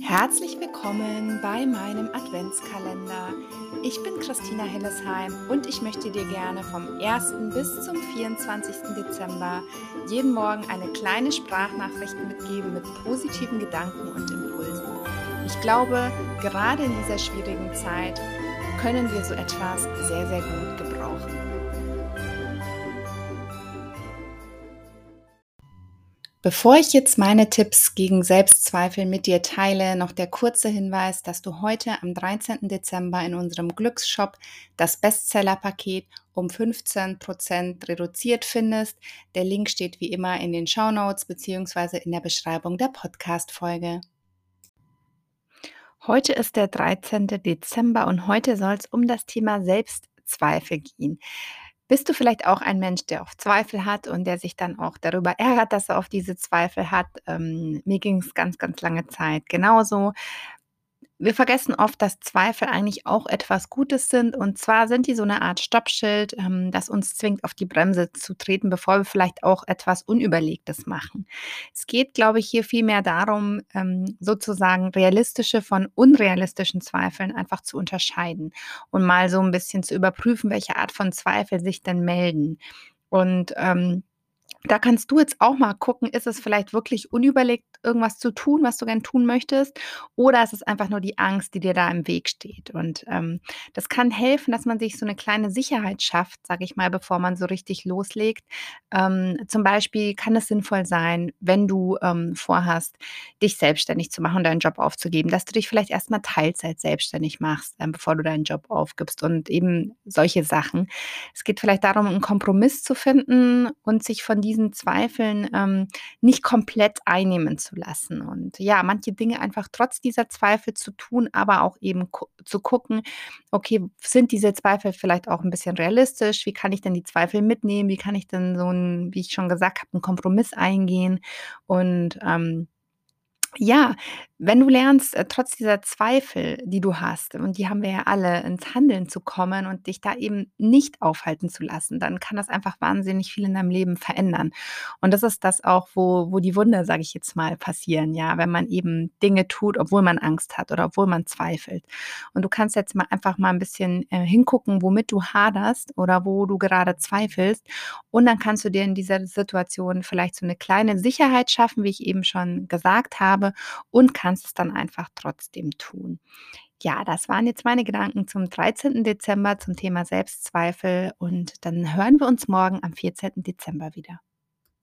Herzlich willkommen bei meinem Adventskalender. Ich bin Christina Hillesheim und ich möchte dir gerne vom 1. bis zum 24. Dezember jeden Morgen eine kleine Sprachnachricht mitgeben mit positiven Gedanken und Impulsen. Ich glaube, gerade in dieser schwierigen Zeit können wir so etwas sehr, sehr gut gebrauchen. Bevor ich jetzt meine Tipps gegen Selbstzweifel mit dir teile, noch der kurze Hinweis, dass du heute am 13. Dezember in unserem Glücksshop das Bestseller-Paket um 15% reduziert findest. Der Link steht wie immer in den Show Notes bzw. in der Beschreibung der Podcast-Folge. Heute ist der 13. Dezember und heute soll es um das Thema Selbstzweifel gehen. Bist du vielleicht auch ein Mensch, der oft Zweifel hat und der sich dann auch darüber ärgert, dass er auf diese Zweifel hat? Ähm, mir ging es ganz, ganz lange Zeit genauso. Wir vergessen oft, dass Zweifel eigentlich auch etwas Gutes sind. Und zwar sind die so eine Art Stoppschild, ähm, das uns zwingt, auf die Bremse zu treten, bevor wir vielleicht auch etwas Unüberlegtes machen. Es geht, glaube ich, hier vielmehr darum, ähm, sozusagen realistische von unrealistischen Zweifeln einfach zu unterscheiden und mal so ein bisschen zu überprüfen, welche Art von Zweifel sich denn melden. Und ähm, da kannst du jetzt auch mal gucken, ist es vielleicht wirklich unüberlegt, irgendwas zu tun, was du gern tun möchtest, oder ist es einfach nur die Angst, die dir da im Weg steht? Und ähm, das kann helfen, dass man sich so eine kleine Sicherheit schafft, sage ich mal, bevor man so richtig loslegt. Ähm, zum Beispiel kann es sinnvoll sein, wenn du ähm, vorhast, dich selbstständig zu machen und deinen Job aufzugeben, dass du dich vielleicht erstmal Teilzeit selbstständig machst, ähm, bevor du deinen Job aufgibst und eben solche Sachen. Es geht vielleicht darum, einen Kompromiss zu finden und sich von diesen Zweifeln ähm, nicht komplett einnehmen zu lassen. Und ja, manche Dinge einfach trotz dieser Zweifel zu tun, aber auch eben zu gucken, okay, sind diese Zweifel vielleicht auch ein bisschen realistisch? Wie kann ich denn die Zweifel mitnehmen? Wie kann ich denn so ein, wie ich schon gesagt habe, einen Kompromiss eingehen? Und ähm, ja, wenn du lernst, äh, trotz dieser Zweifel, die du hast, und die haben wir ja alle, ins Handeln zu kommen und dich da eben nicht aufhalten zu lassen, dann kann das einfach wahnsinnig viel in deinem Leben verändern. Und das ist das auch, wo, wo die Wunder, sage ich jetzt mal, passieren, ja, wenn man eben Dinge tut, obwohl man Angst hat oder obwohl man zweifelt. Und du kannst jetzt mal einfach mal ein bisschen äh, hingucken, womit du haderst oder wo du gerade zweifelst. Und dann kannst du dir in dieser Situation vielleicht so eine kleine Sicherheit schaffen, wie ich eben schon gesagt habe, und kannst kannst es dann einfach trotzdem tun. Ja, das waren jetzt meine Gedanken zum 13. Dezember zum Thema Selbstzweifel und dann hören wir uns morgen am 14. Dezember wieder.